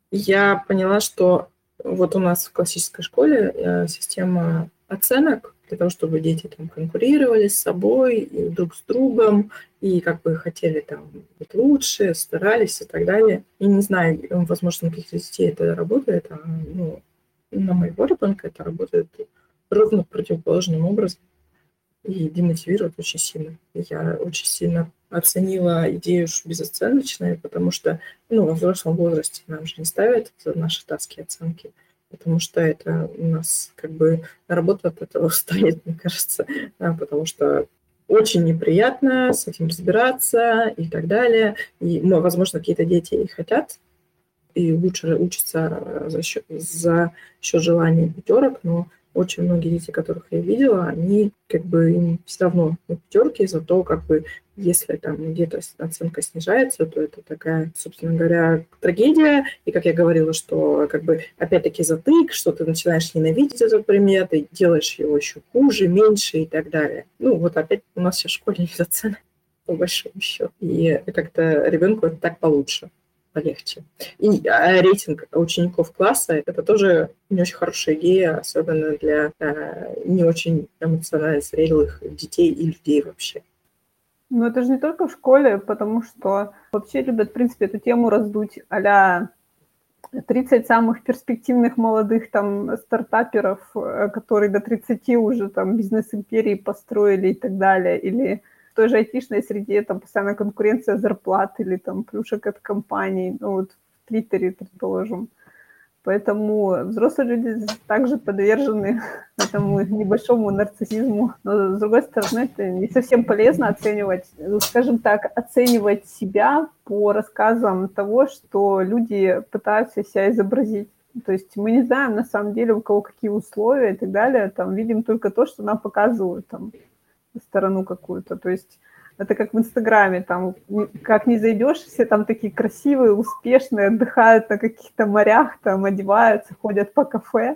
Я поняла, что вот у нас в классической школе э, система оценок для того, чтобы дети там конкурировали с собой, и друг с другом, и как бы хотели там быть лучше, старались и так далее. И не знаю, возможно, на каких-то детей это работает, а ну, на моего ребенка это работает ровно противоположным образом и демотивирует очень сильно. Я очень сильно оценила идею безоценочной, потому что ну, во взрослом возрасте нам же не ставят наши таски оценки, потому что это у нас как бы работа от этого станет, мне кажется, да, потому что очень неприятно с этим разбираться и так далее. И, ну, возможно, какие-то дети и хотят и лучше учатся за счет, за счет желания пятерок, но очень многие дети, которых я видела, они как бы им все равно на пятерки, зато как бы если там где-то оценка снижается, то это такая, собственно говоря, трагедия. И как я говорила, что как бы опять-таки затык, что ты начинаешь ненавидеть этот предмет, и делаешь его еще хуже, меньше и так далее. Ну вот опять у нас сейчас в школе нет оценок, по большому счету. И как-то ребенку это так получше полегче. И а рейтинг учеников класса – это тоже не очень хорошая идея, особенно для а, не очень эмоционально зрелых детей и людей вообще. Ну, это же не только в школе, потому что вообще любят, в принципе, эту тему раздуть а 30 самых перспективных молодых там стартаперов, э, которые до 30 уже там бизнес-империи построили и так далее, или той же айтишной среде там постоянно конкуренция зарплат или там плюшек от компаний, ну вот в Твиттере, предположим. Поэтому взрослые люди также подвержены этому небольшому нарциссизму. Но, с другой стороны, это не совсем полезно оценивать, ну, скажем так, оценивать себя по рассказам того, что люди пытаются себя изобразить. То есть мы не знаем на самом деле, у кого какие условия и так далее. Там видим только то, что нам показывают. Там, сторону какую-то. То есть это как в Инстаграме, там, как не зайдешь, все там такие красивые, успешные, отдыхают на каких-то морях, там, одеваются, ходят по кафе.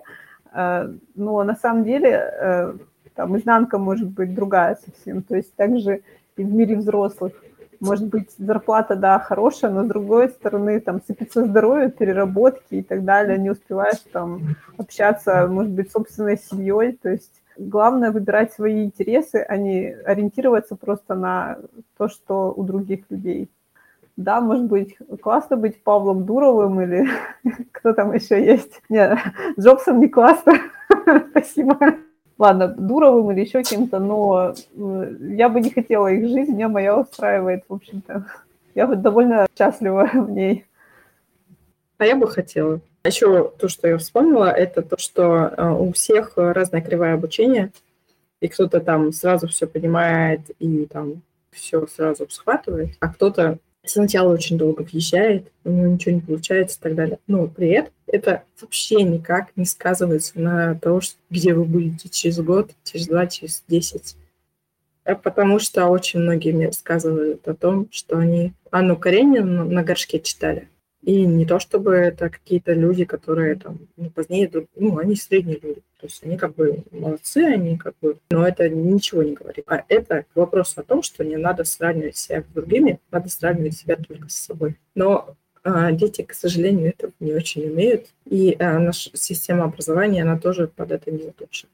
Э, но на самом деле э, там изнанка может быть другая совсем. То есть также и в мире взрослых. может быть, зарплата, да, хорошая, но с другой стороны, там, сыпется здоровье, переработки и так далее, не успеваешь там общаться, может быть, собственной семьей, то есть главное выбирать свои интересы, а не ориентироваться просто на то, что у других людей. Да, может быть, классно быть Павлом Дуровым или кто там еще есть. Нет, Джобсом не классно. Спасибо. Ладно, Дуровым или еще кем-то, но э, я бы не хотела их жизнь, меня моя устраивает, в общем-то. Я вот довольно счастлива в ней. А я бы хотела. Еще то, что я вспомнила, это то, что э, у всех разная кривая обучения, и кто-то там сразу все понимает и там все сразу схватывает, а кто-то сначала очень долго въезжает, у него ничего не получается и так далее. Но при этом это вообще никак не сказывается на то, где вы будете через год, через два, через десять. А потому что очень многие мне рассказывают о том, что они Анну Каренину на горшке читали. И не то чтобы это какие-то люди, которые там ну, позднее, ну, они средние люди. То есть они как бы молодцы, они как бы... Но это ничего не говорит. А это вопрос о том, что не надо сравнивать себя с другими, надо сравнивать себя только с собой. Но а, дети, к сожалению, этого не очень умеют. И а, наша система образования, она тоже под это не заточена.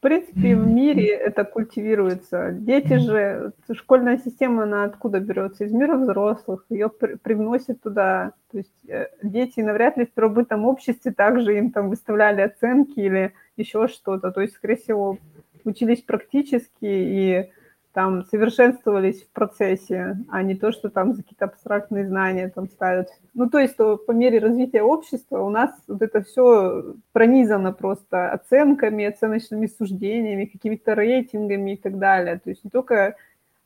В принципе, в мире это культивируется. Дети же, школьная система, она откуда берется? Из мира взрослых. Ее при, привносят туда. То есть э, дети навряд ли в первобытном обществе также им там выставляли оценки или еще что-то. То есть, скорее всего, учились практически и там совершенствовались в процессе, а не то, что там какие-то абстрактные знания там ставят. Ну, то есть то по мере развития общества у нас вот это все пронизано просто оценками, оценочными суждениями, какими-то рейтингами и так далее. То есть не только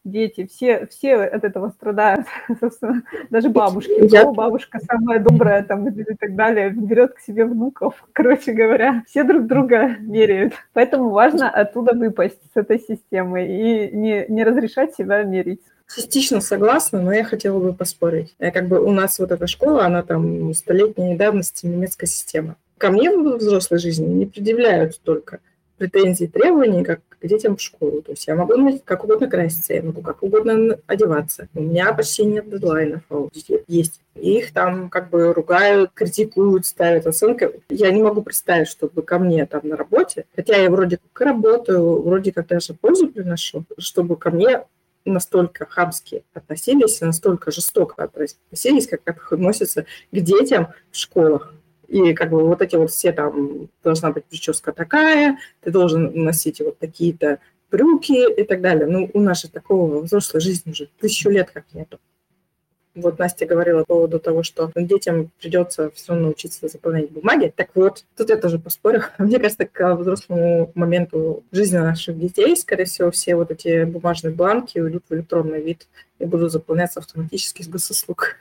дети, все, все от этого страдают, собственно, даже бабушки. Я... бабушка самая добрая там и так далее, берет к себе внуков, короче говоря, все друг друга меряют. Поэтому важно оттуда выпасть с этой системы и не, не разрешать себя мерить. Частично согласна, но я хотела бы поспорить. Я, как бы у нас вот эта школа, она там столетней давности немецкая система. Ко мне в взрослой жизни не предъявляют только претензий, требований, как к детям в школу. То есть я могу как угодно краситься, я могу как угодно одеваться. У меня почти нет дедлайнов, а у детей есть. И их там как бы ругают, критикуют, ставят оценки. Я не могу представить, чтобы ко мне там на работе, хотя я вроде как работаю, вроде как даже пользу приношу, чтобы ко мне настолько хамски относились, настолько жестоко относились, как относятся к детям в школах. И как бы вот эти вот все там, должна быть прическа такая, ты должен носить вот такие-то брюки и так далее. Ну, у нас же такого взрослой жизни уже тысячу лет как нету. Вот Настя говорила по поводу того, что детям придется все равно учиться заполнять бумаги. Так вот, тут я тоже поспорю. Мне кажется, к взрослому моменту жизни наших детей, скорее всего, все вот эти бумажные бланки уйдут в электронный вид и будут заполняться автоматически с госуслуг.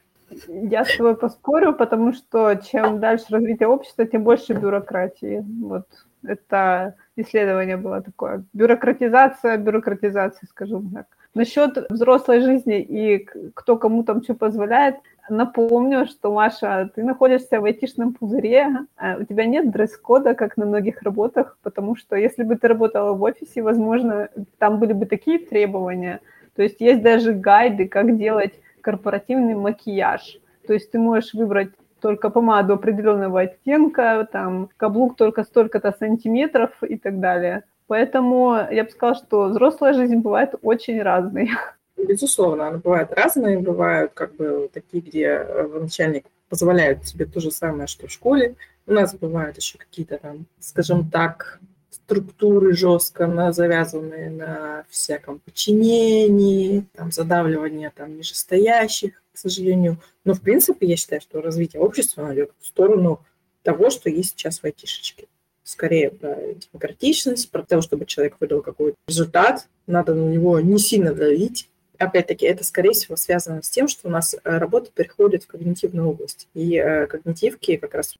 Я с тобой поспорю, потому что чем дальше развитие общества, тем больше бюрократии. Вот это исследование было такое. Бюрократизация, бюрократизация, скажем так. Насчет взрослой жизни и кто кому там что позволяет, напомню, что, Маша, ты находишься в айтишном пузыре, а у тебя нет дресс-кода, как на многих работах, потому что если бы ты работала в офисе, возможно, там были бы такие требования. То есть есть даже гайды, как делать корпоративный макияж. То есть ты можешь выбрать только помаду определенного оттенка, там, каблук только столько-то сантиметров и так далее. Поэтому я бы сказала, что взрослая жизнь бывает очень разной. Безусловно, она бывает разная, бывают как бы такие, где э, начальник позволяет тебе то же самое, что в школе. У нас бывают еще какие-то там, скажем так, структуры жестко на, завязанные на всяком подчинении, там, задавливание там, нижестоящих, к сожалению. Но, в принципе, я считаю, что развитие общества идет в сторону того, что есть сейчас в айтишечке. Скорее про демократичность, про то, чтобы человек выдал какой-то результат, надо на него не сильно давить. Опять-таки, это, скорее всего, связано с тем, что у нас э, работа переходит в когнитивную область. И э, когнитивки как раз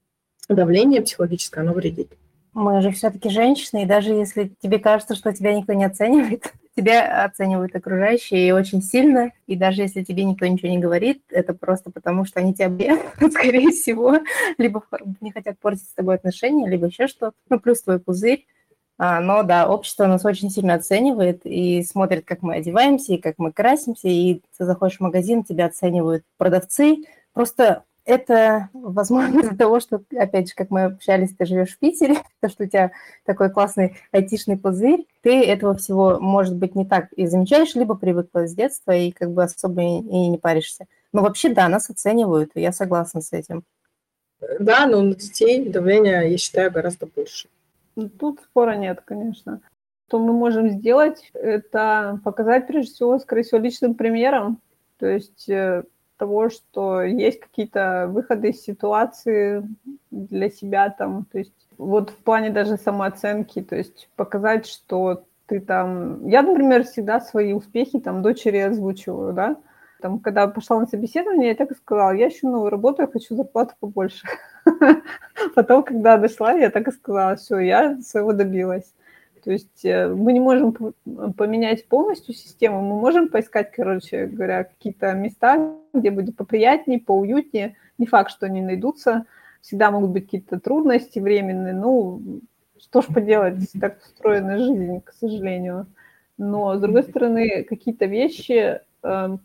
давление психологическое, оно вредит. Мы же все-таки женщины, и даже если тебе кажется, что тебя никто не оценивает, тебя оценивают окружающие и очень сильно. И даже если тебе никто ничего не говорит, это просто потому, что они тебе, скорее всего, либо не хотят портить с тобой отношения, либо еще что-то. Ну, плюс твой пузырь. А, но да, общество нас очень сильно оценивает и смотрит, как мы одеваемся и как мы красимся, и ты заходишь в магазин, тебя оценивают продавцы. Просто это, возможно, из-за того, что, опять же, как мы общались, ты живешь в Питере, то, что у тебя такой классный айтишный пузырь, ты этого всего, может быть, не так и замечаешь, либо привыкла с детства и как бы особо и, и не паришься. Но вообще, да, нас оценивают, и я согласна с этим. Да, но на детей давление, я считаю, гораздо больше. Ну, тут спора нет, конечно. Что мы можем сделать, это показать, прежде всего, скорее всего, личным примером. То есть э, того, что есть какие-то выходы из ситуации для себя там, то есть вот в плане даже самооценки, то есть показать, что ты там... Я, например, всегда свои успехи там дочери озвучиваю, да, там, когда пошла на собеседование, я так и сказала, я ищу новую работу, я хочу зарплату побольше. Потом, когда дошла, я так и сказала, все, я своего добилась. То есть э, мы не можем поменять полностью систему, мы можем поискать, короче говоря, какие-то места, где будет поприятнее, поуютнее. Не факт, что они найдутся. Всегда могут быть какие-то трудности временные. Ну, что ж поделать, так устроена жизнь, к сожалению. Но, с другой стороны, какие-то вещи э,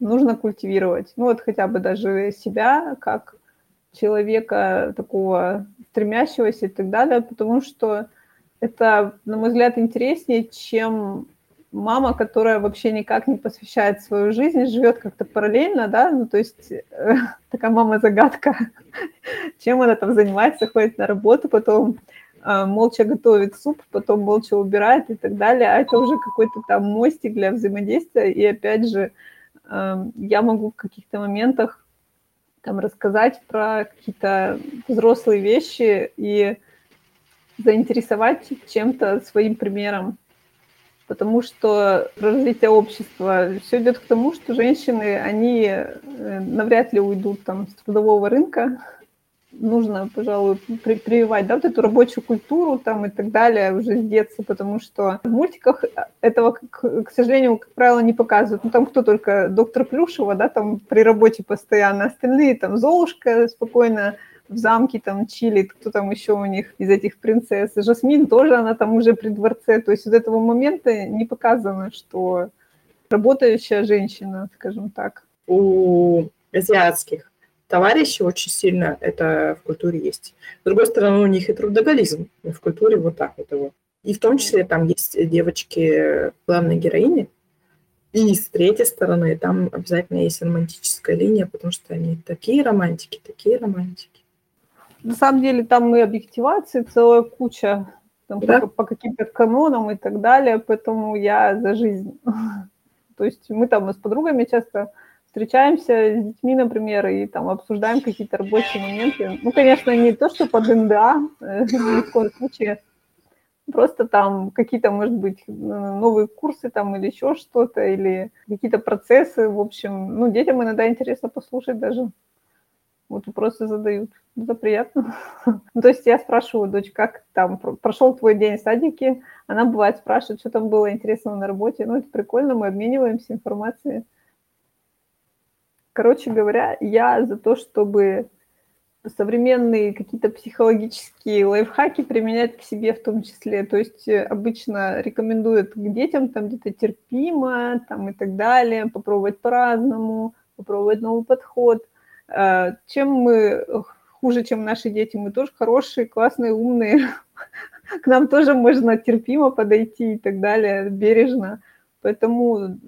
нужно культивировать. Ну, вот хотя бы даже себя, как человека такого стремящегося и так далее, потому что это, на мой взгляд, интереснее, чем мама, которая вообще никак не посвящает свою жизнь, живет как-то параллельно, да, ну, то есть э, такая мама-загадка, чем она там занимается, ходит на работу, потом э, молча готовит суп, потом молча убирает и так далее, а это уже какой-то там мостик для взаимодействия, и опять же, э, я могу в каких-то моментах там рассказать про какие-то взрослые вещи и заинтересовать чем-то своим примером. Потому что развитие общества все идет к тому, что женщины, они э, навряд ли уйдут там с трудового рынка. Нужно, пожалуй, при прививать да, вот эту рабочую культуру там и так далее уже с детства, потому что в мультиках этого, к, к сожалению, как правило, не показывают. Ну, там кто только доктор Плюшева, да, там при работе постоянно, остальные там Золушка спокойно в замке там чилит, кто там еще у них из этих принцесс. Жасмин тоже, она там уже при дворце. То есть вот этого момента не показано, что работающая женщина, скажем так. У азиатских товарищей очень сильно это в культуре есть. С другой стороны, у них и трудоголизм в культуре вот так вот его. И в том числе там есть девочки, главные героини, и с третьей стороны, там обязательно есть романтическая линия, потому что они такие романтики, такие романтики. На самом деле там и объективации целая куча там, да? по, по каким-то канонам и так далее, поэтому я за жизнь. То есть мы там с подругами часто встречаемся с детьми, например, и там обсуждаем какие-то рабочие моменты. Ну, конечно, не то, что под НДА, э, ни в коем случае, просто там какие-то, может быть, новые курсы там или еще что-то, или какие-то процессы, в общем. Ну, детям иногда интересно послушать даже. Вот вопросы задают. Это приятно. то есть я спрашиваю, дочь, как там прошел твой день в садике? Она бывает спрашивает, что там было интересного на работе. Ну, это прикольно, мы обмениваемся информацией. Короче говоря, я за то, чтобы современные какие-то психологические лайфхаки применять к себе в том числе. То есть э, обычно рекомендуют к детям там где-то терпимо там и так далее, попробовать по-разному, попробовать новый подход. Э, чем мы хуже, чем наши дети, мы тоже хорошие, классные, умные. К нам тоже можно терпимо подойти и так далее, бережно. Поэтому,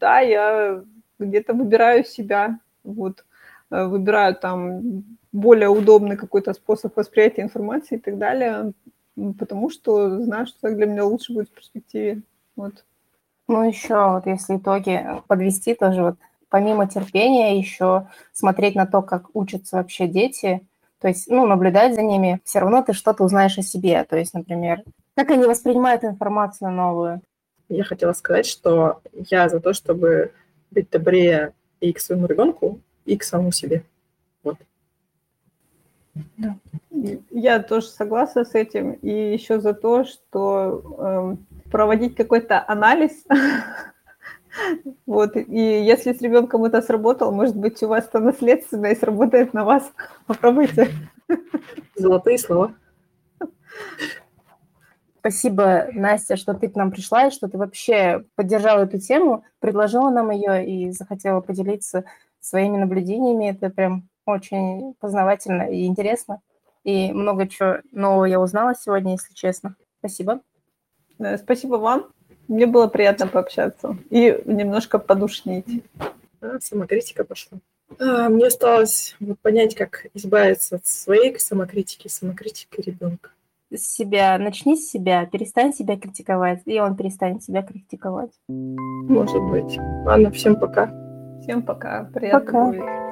да, я где-то выбираю себя, вот, э, выбираю там более удобный какой-то способ восприятия информации и так далее, потому что знаю, что так для меня лучше будет в перспективе. Вот. Ну, еще вот если итоги подвести тоже вот помимо терпения еще смотреть на то, как учатся вообще дети, то есть, ну, наблюдать за ними, все равно ты что-то узнаешь о себе. То есть, например, как они воспринимают информацию новую. Я хотела сказать, что я за то, чтобы быть добрее и к своему ребенку, и к самому себе. Вот. Да. Я тоже согласна с этим. И еще за то, что э, проводить какой-то анализ Вот, и если с ребенком это сработало, может быть, у вас это наследственно и сработает на вас. Попробуйте. Золотые слова. Спасибо, Настя, что ты к нам пришла и что ты вообще поддержала эту тему, предложила нам ее и захотела поделиться своими наблюдениями. Это прям очень познавательно и интересно. И много чего нового я узнала сегодня, если честно. Спасибо. Спасибо вам. Мне было приятно пообщаться и немножко подушнить. А, самокритика пошла. А, мне осталось вот понять, как избавиться от своей самокритики, самокритики ребенка. С себя, начни с себя, перестань себя критиковать, и он перестанет себя критиковать. Может быть. Ладно, всем пока. Всем пока. Приятно пока. будет.